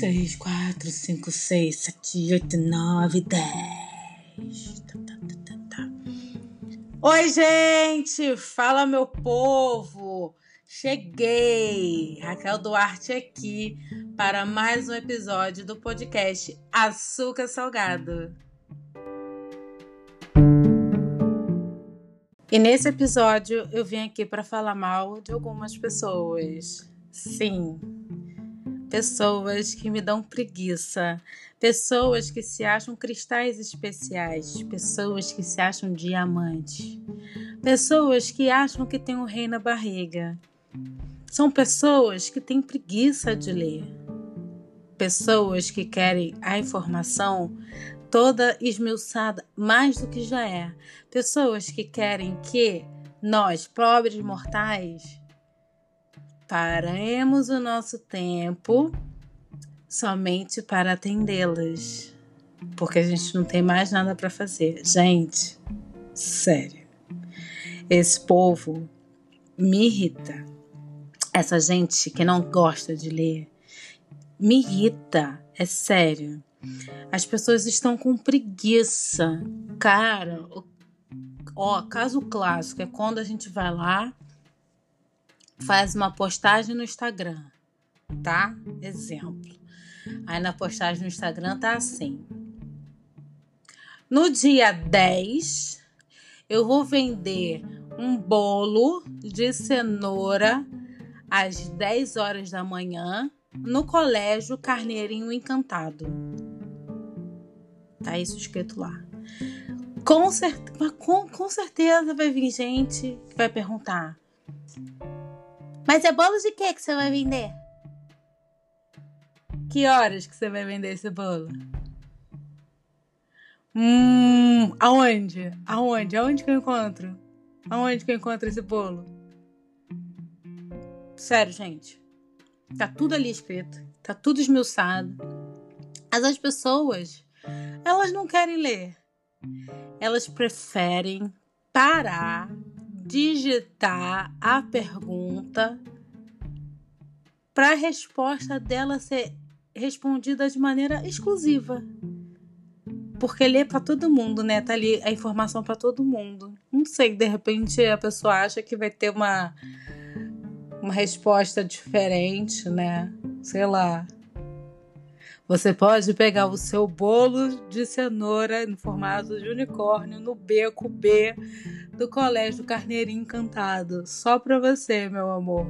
três, quatro, cinco, seis, sete, oito, nove, dez. Tá, tá, tá, tá, tá. Oi, gente! Fala, meu povo! Cheguei! Raquel Duarte aqui para mais um episódio do podcast Açúcar Salgado. E nesse episódio eu vim aqui para falar mal de algumas pessoas. Sim, pessoas que me dão preguiça, pessoas que se acham cristais especiais, pessoas que se acham diamantes, pessoas que acham que tem um rei na barriga. São pessoas que têm preguiça de ler, pessoas que querem a informação toda esmiuçada mais do que já é, pessoas que querem que nós, pobres mortais, Paremos o nosso tempo somente para atendê-las, porque a gente não tem mais nada para fazer. Gente, sério. Esse povo me irrita. Essa gente que não gosta de ler me irrita, é sério. As pessoas estão com preguiça. Cara, ó, caso clássico é quando a gente vai lá faz uma postagem no Instagram, tá? Exemplo. Aí na postagem no Instagram tá assim. No dia 10, eu vou vender um bolo de cenoura às 10 horas da manhã no colégio Carneirinho Encantado. Tá isso escrito lá. Com, cer com, com certeza vai vir gente que vai perguntar: mas é bolo de que que você vai vender? Que horas que você vai vender esse bolo? Hum, aonde? Aonde? Aonde que eu encontro? Aonde que eu encontro esse bolo? Sério, gente. Tá tudo ali escrito. Tá tudo esmiuçado. Mas as pessoas, elas não querem ler. Elas preferem parar digitar a pergunta para a resposta dela ser respondida de maneira exclusiva. Porque lê para todo mundo, né? Tá ali a informação para todo mundo. Não sei, de repente a pessoa acha que vai ter uma uma resposta diferente, né? Sei lá. Você pode pegar o seu bolo de cenoura no formato de unicórnio no beco B do Colégio Carneirinho Encantado. Só pra você, meu amor.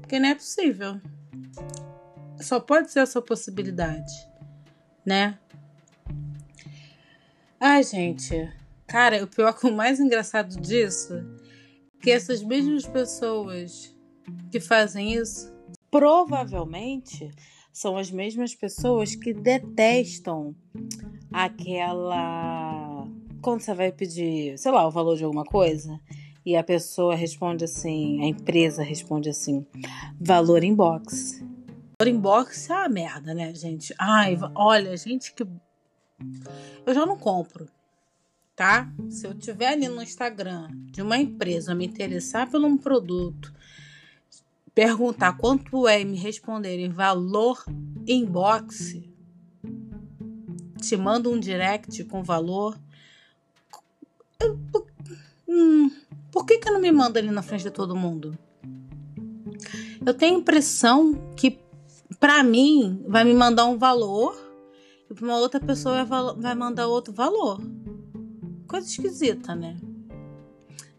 Porque não é possível. Só pode ser essa possibilidade, né? Ai, gente. Cara, o pior que o mais engraçado disso que essas mesmas pessoas que fazem isso provavelmente são as mesmas pessoas que detestam aquela. Quando você vai pedir, sei lá, o valor de alguma coisa, e a pessoa responde assim, a empresa responde assim, valor inbox. Valor inbox é uma merda, né, gente? Ai, olha, gente que. Eu já não compro, tá? Se eu tiver ali no Instagram de uma empresa me interessar por um produto perguntar quanto é e me responderem valor inbox, te mando um direct com valor. Eu, hum, por que, que não me manda ali na frente de todo mundo? Eu tenho a impressão que para mim vai me mandar um valor e para uma outra pessoa vai, vai mandar outro valor. Coisa esquisita, né?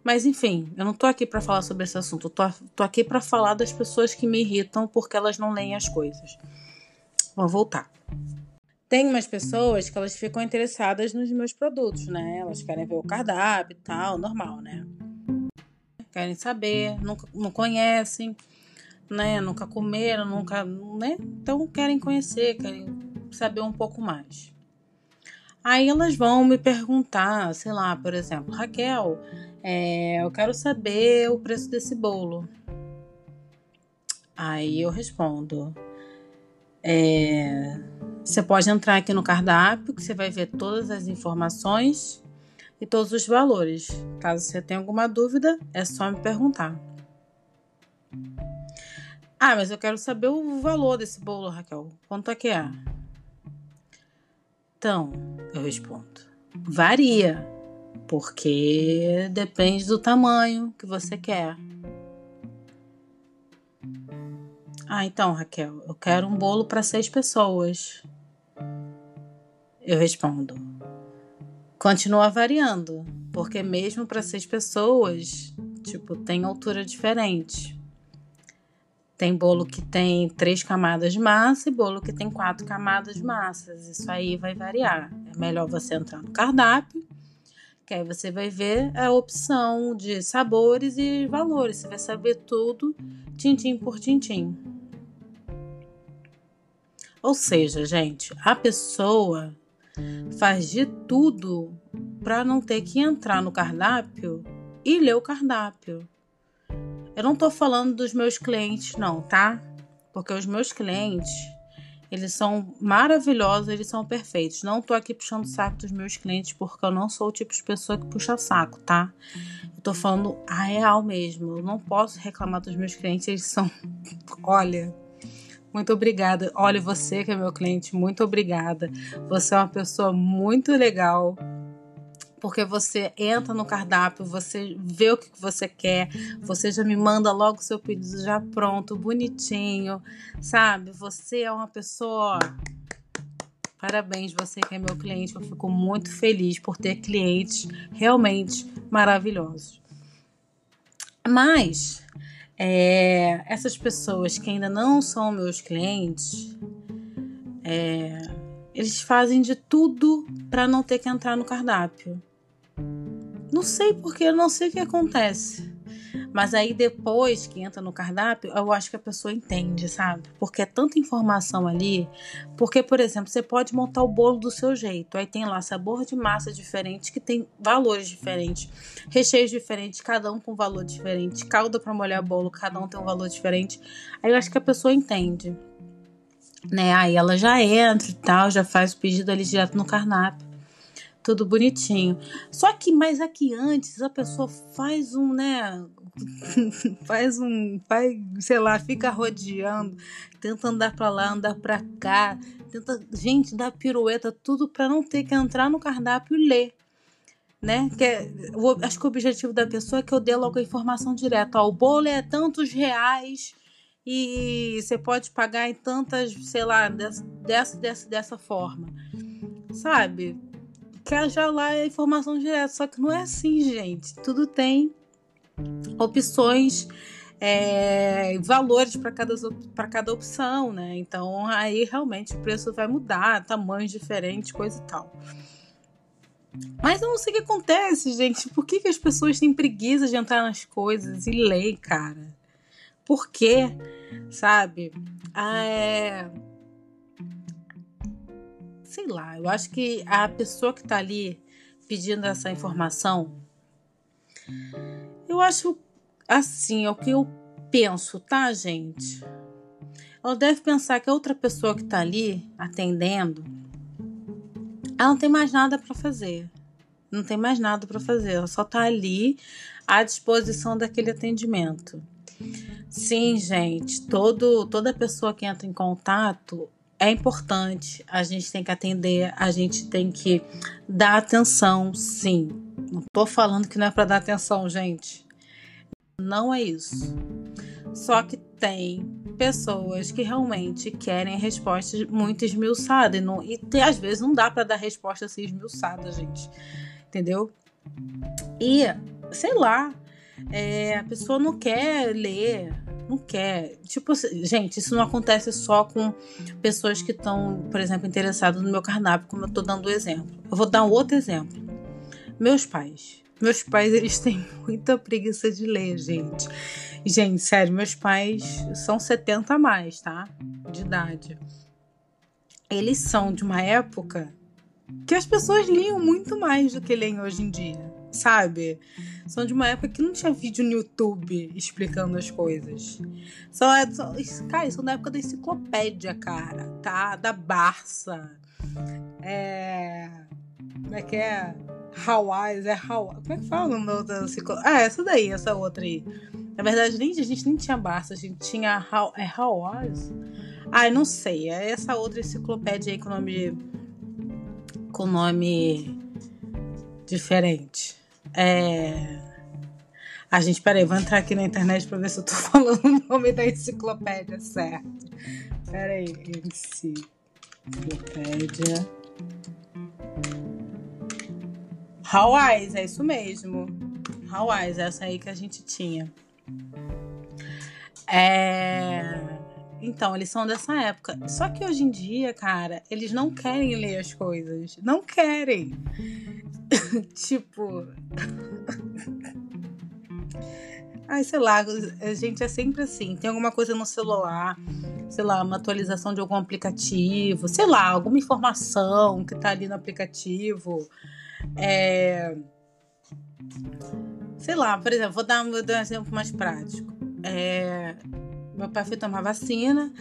Mas enfim, eu não tô aqui para falar sobre esse assunto. Eu tô, tô aqui para falar das pessoas que me irritam porque elas não leem as coisas. Vamos voltar. Tem umas pessoas que elas ficam interessadas nos meus produtos, né? Elas querem ver o cardápio e tal, normal, né? Querem saber, nunca, não conhecem, né? Nunca comeram, nunca, né? Então querem conhecer, querem saber um pouco mais. Aí elas vão me perguntar, sei lá, por exemplo, Raquel, é, eu quero saber o preço desse bolo. Aí eu respondo. É, você pode entrar aqui no cardápio que você vai ver todas as informações e todos os valores. Caso você tenha alguma dúvida, é só me perguntar. Ah, mas eu quero saber o valor desse bolo, Raquel. Quanto é que é? Então, eu respondo. Varia, porque depende do tamanho que você quer. Ah, então, Raquel, eu quero um bolo para seis pessoas. Eu respondo. Continua variando, porque mesmo para seis pessoas, tipo, tem altura diferente. Tem bolo que tem três camadas de massa e bolo que tem quatro camadas de massas. Isso aí vai variar. É melhor você entrar no cardápio, que aí você vai ver a opção de sabores e valores. Você vai saber tudo, tintim por tintim. Ou seja, gente, a pessoa faz de tudo para não ter que entrar no cardápio e ler o cardápio. Eu não tô falando dos meus clientes, não, tá? Porque os meus clientes, eles são maravilhosos, eles são perfeitos. Não tô aqui puxando o saco dos meus clientes, porque eu não sou o tipo de pessoa que puxa saco, tá? Eu tô falando a real mesmo. Eu não posso reclamar dos meus clientes, eles são. Olha, muito obrigada. Olha, você que é meu cliente, muito obrigada. Você é uma pessoa muito legal. Porque você entra no cardápio, você vê o que você quer, você já me manda logo o seu pedido já pronto, bonitinho, sabe? Você é uma pessoa. Parabéns, você que é meu cliente. Eu fico muito feliz por ter clientes realmente maravilhosos. Mas é, essas pessoas que ainda não são meus clientes, é, eles fazem de tudo para não ter que entrar no cardápio. Não sei porque, não sei o que acontece. Mas aí depois que entra no cardápio, eu acho que a pessoa entende, sabe? Porque é tanta informação ali. Porque, por exemplo, você pode montar o bolo do seu jeito. Aí tem lá sabor de massa diferente, que tem valores diferentes, recheios diferentes, cada um com valor diferente, calda para molhar bolo, cada um tem um valor diferente. Aí eu acho que a pessoa entende. Né? Aí ela já entra e tal, já faz o pedido ali direto no cardápio tudo bonitinho. Só que, mas aqui antes a pessoa faz um, né? faz um, faz, sei lá, fica rodeando, tenta andar para lá, andar para cá, tenta, gente, dar pirueta, tudo para não ter que entrar no cardápio e ler. Né? Que é, eu, acho que o objetivo da pessoa é que eu dê logo a informação direta. Ó, o bolo é tantos reais e você pode pagar em tantas, sei lá, dessa, dessa, dessa forma. Sabe? Quer já lá a informação direta. Só que não é assim, gente. Tudo tem opções, é, valores para cada, cada opção, né? Então aí realmente o preço vai mudar, tamanhos diferentes, coisa e tal. Mas eu não sei o que acontece, gente. Por que, que as pessoas têm preguiça de entrar nas coisas e ler, cara? Por quê? Sabe? Ah, é... Sei lá, eu acho que a pessoa que tá ali pedindo essa informação eu acho assim, é o que eu penso, tá, gente? Ela deve pensar que a outra pessoa que tá ali atendendo, ela não tem mais nada para fazer. Não tem mais nada para fazer, ela só tá ali à disposição daquele atendimento. Sim, gente, todo, toda pessoa que entra em contato é importante, a gente tem que atender, a gente tem que dar atenção, sim. Não tô falando que não é para dar atenção, gente. Não é isso. Só que tem pessoas que realmente querem respostas muito esmiuçadas. E, não, e tem, às vezes não dá para dar resposta assim esmiuçada, gente. Entendeu? E, sei lá, é, a pessoa não quer ler, não quer. Tipo, gente, isso não acontece só com pessoas que estão, por exemplo, interessadas no meu cardápio, como eu estou dando o exemplo. Eu vou dar um outro exemplo. Meus pais. Meus pais, eles têm muita preguiça de ler, gente. Gente, sério, meus pais são 70 a mais, tá? De idade. Eles são de uma época que as pessoas liam muito mais do que leem hoje em dia, sabe? São de uma época que não tinha vídeo no YouTube explicando as coisas. São, são, cara, são da época da enciclopédia, cara, tá? Da Barça. É. Como é que é? Hawaii, é Hawaii. Como é que fala o nome da enciclopédia? Ah, essa daí, essa outra aí. Na verdade, nem, a gente nem tinha Barça, a gente tinha How, é Was? Ai, não sei. É essa outra enciclopédia aí com nome. com nome diferente. É. A gente, peraí, vou entrar aqui na internet pra ver se eu tô falando o nome da enciclopédia certo. Peraí, enciclopédia. Hawaii, é isso mesmo. Hawaii, essa aí que a gente tinha. É. Então, eles são dessa época. Só que hoje em dia, cara, eles não querem ler as coisas. Não querem. tipo. Ai, sei lá, a gente é sempre assim. Tem alguma coisa no celular, sei lá, uma atualização de algum aplicativo, sei lá, alguma informação que tá ali no aplicativo. É... Sei lá, por exemplo, vou dar, vou dar um exemplo mais prático. É... Meu pai foi tomar vacina,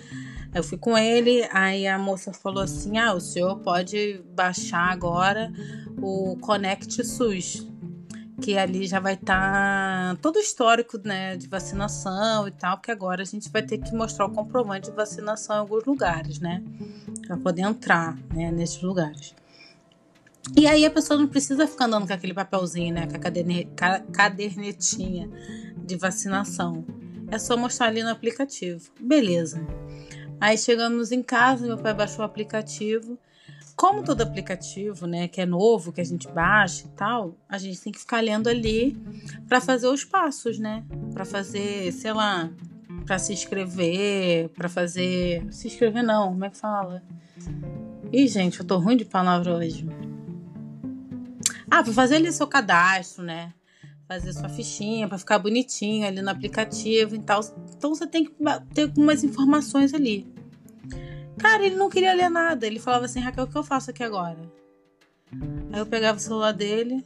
eu fui com ele, aí a moça falou assim: ah, o senhor pode baixar agora o Connect SUS que ali já vai estar tá todo o histórico né, de vacinação e tal, porque agora a gente vai ter que mostrar o comprovante de vacinação em alguns lugares, né? Para poder entrar né, nesses lugares. E aí a pessoa não precisa ficar andando com aquele papelzinho, né? Com a cadernetinha de vacinação. É só mostrar ali no aplicativo. Beleza. Aí chegamos em casa, meu pai baixou o aplicativo como todo aplicativo, né, que é novo, que a gente baixa e tal, a gente tem que ficar lendo ali para fazer os passos, né? Para fazer, sei lá, para se inscrever, para fazer, se inscrever não, como é que fala? Ih, gente, eu tô ruim de palavra hoje. Ah, para fazer ali seu cadastro, né? Fazer sua fichinha para ficar bonitinho ali no aplicativo e tal. Então você tem que ter algumas informações ali. Cara, ele não queria ler nada. Ele falava assim, Raquel, o que eu faço aqui agora? Aí eu pegava o celular dele,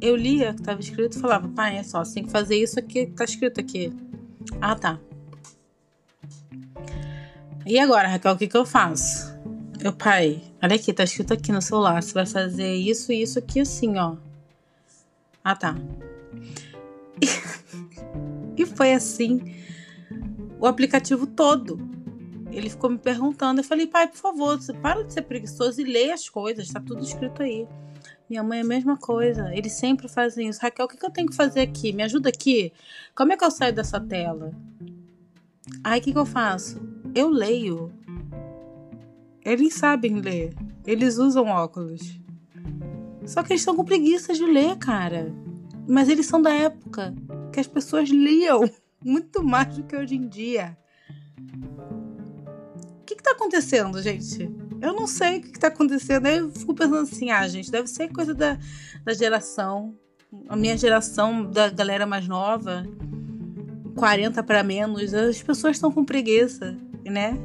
eu lia o que estava escrito e falava, pai, é só, você tem que fazer isso aqui tá escrito aqui. Ah, tá. E agora, Raquel, o que, que eu faço? Meu pai, olha aqui, tá escrito aqui no celular. Você vai fazer isso e isso aqui assim, ó. Ah, tá. e foi assim o aplicativo todo ele ficou me perguntando. Eu falei, pai, por favor, para de ser preguiçoso e lê as coisas, tá tudo escrito aí. Minha mãe é a mesma coisa, eles sempre fazem isso. Raquel, o que, eu tenho que fazer aqui? Me ajuda aqui? Como é que eu saio dessa tela? Aí o que, que eu faço? Eu leio. Eles sabem ler. Eles usam óculos. Só que eles estão com preguiça de ler, cara. Mas eles são da época que as pessoas liam muito mais do que hoje em dia que, que tá acontecendo, gente? Eu não sei o que, que tá acontecendo. Aí eu fico pensando assim, ah, gente, deve ser coisa da, da geração. A minha geração, da galera mais nova, 40 para menos, as pessoas estão com preguiça, né?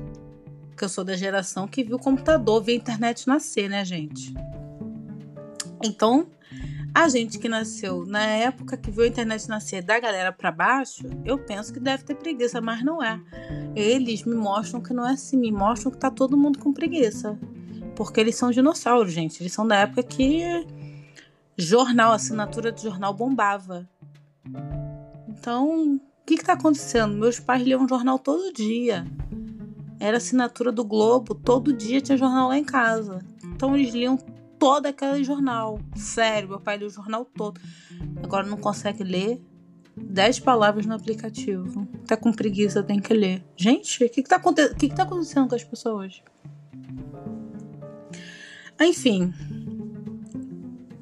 Porque eu sou da geração que viu o computador, viu a internet nascer, né, gente? Então, a gente que nasceu na época que viu a internet nascer da galera para baixo, eu penso que deve ter preguiça, mas não é. Eles me mostram que não é assim, me mostram que tá todo mundo com preguiça. Porque eles são dinossauros, gente. Eles são da época que jornal, assinatura de jornal bombava. Então, o que que tá acontecendo? Meus pais liam jornal todo dia. Era assinatura do Globo, todo dia tinha jornal lá em casa. Então eles liam todo aquele jornal. Sério, meu pai lê o jornal todo. Agora não consegue ler 10 palavras no aplicativo. Tá com preguiça, tem que ler. Gente, o que, que, tá, que, que tá acontecendo com as pessoas? Enfim.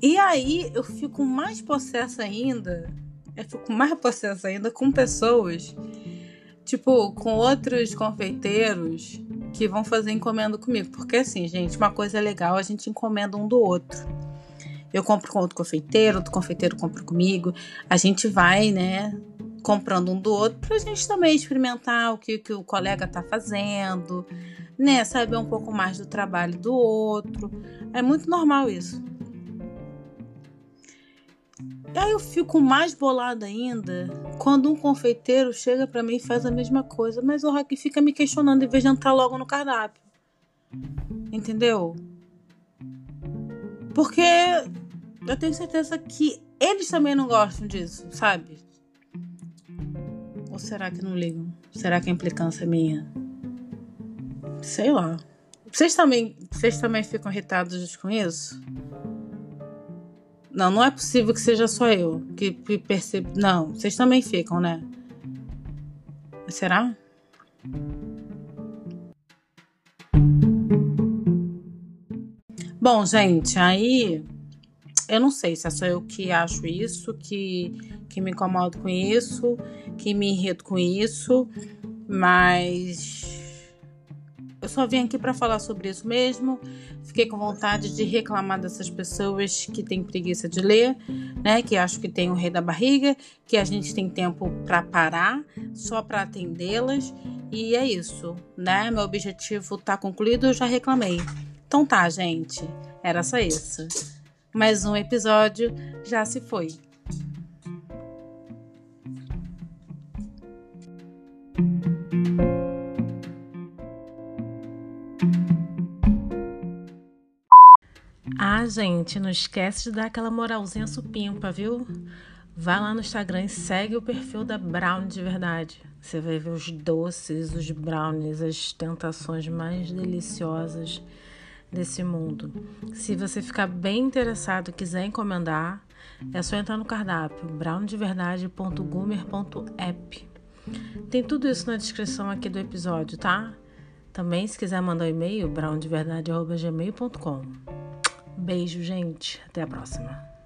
E aí eu fico mais possessa ainda. Eu fico mais possessa ainda com pessoas, tipo, com outros confeiteiros que vão fazer encomenda comigo. Porque assim, gente, uma coisa legal, a gente encomenda um do outro. Eu compro com outro confeiteiro, outro confeiteiro compra comigo. A gente vai, né, comprando um do outro pra gente também experimentar o que, que o colega tá fazendo, né, saber um pouco mais do trabalho do outro. É muito normal isso. E aí eu fico mais bolada ainda quando um confeiteiro chega para mim e faz a mesma coisa, mas o Rock fica me questionando em vez de entrar logo no cardápio. Entendeu? Porque eu tenho certeza que eles também não gostam disso, sabe? Ou será que não ligam? Será que a implicância é minha? Sei lá. Vocês também, vocês também ficam irritados com isso? Não, não é possível que seja só eu que, que percebo. Não, vocês também ficam, né? Será? Bom, gente, aí eu não sei se é só eu que acho isso, que, que me incomodo com isso, que me irrito com isso, mas eu só vim aqui para falar sobre isso mesmo. Fiquei com vontade de reclamar dessas pessoas que têm preguiça de ler, né? Que acham que tem o rei da barriga, que a gente tem tempo para parar só para atendê-las. E é isso, né? Meu objetivo tá concluído, eu já reclamei. Então tá, gente. Era só isso. Mais um episódio já se foi. Ah, gente, não esquece de dar aquela moralzinha supimpa, viu? Vai lá no Instagram e segue o perfil da Brown de verdade. Você vai ver os doces, os brownies, as tentações mais deliciosas desse mundo. Se você ficar bem interessado e quiser encomendar, é só entrar no cardápio browndeverdade.gumer.app. Tem tudo isso na descrição aqui do episódio, tá? Também, se quiser mandar um e-mail, browndeverdade.gmail.com. Beijo, gente. Até a próxima.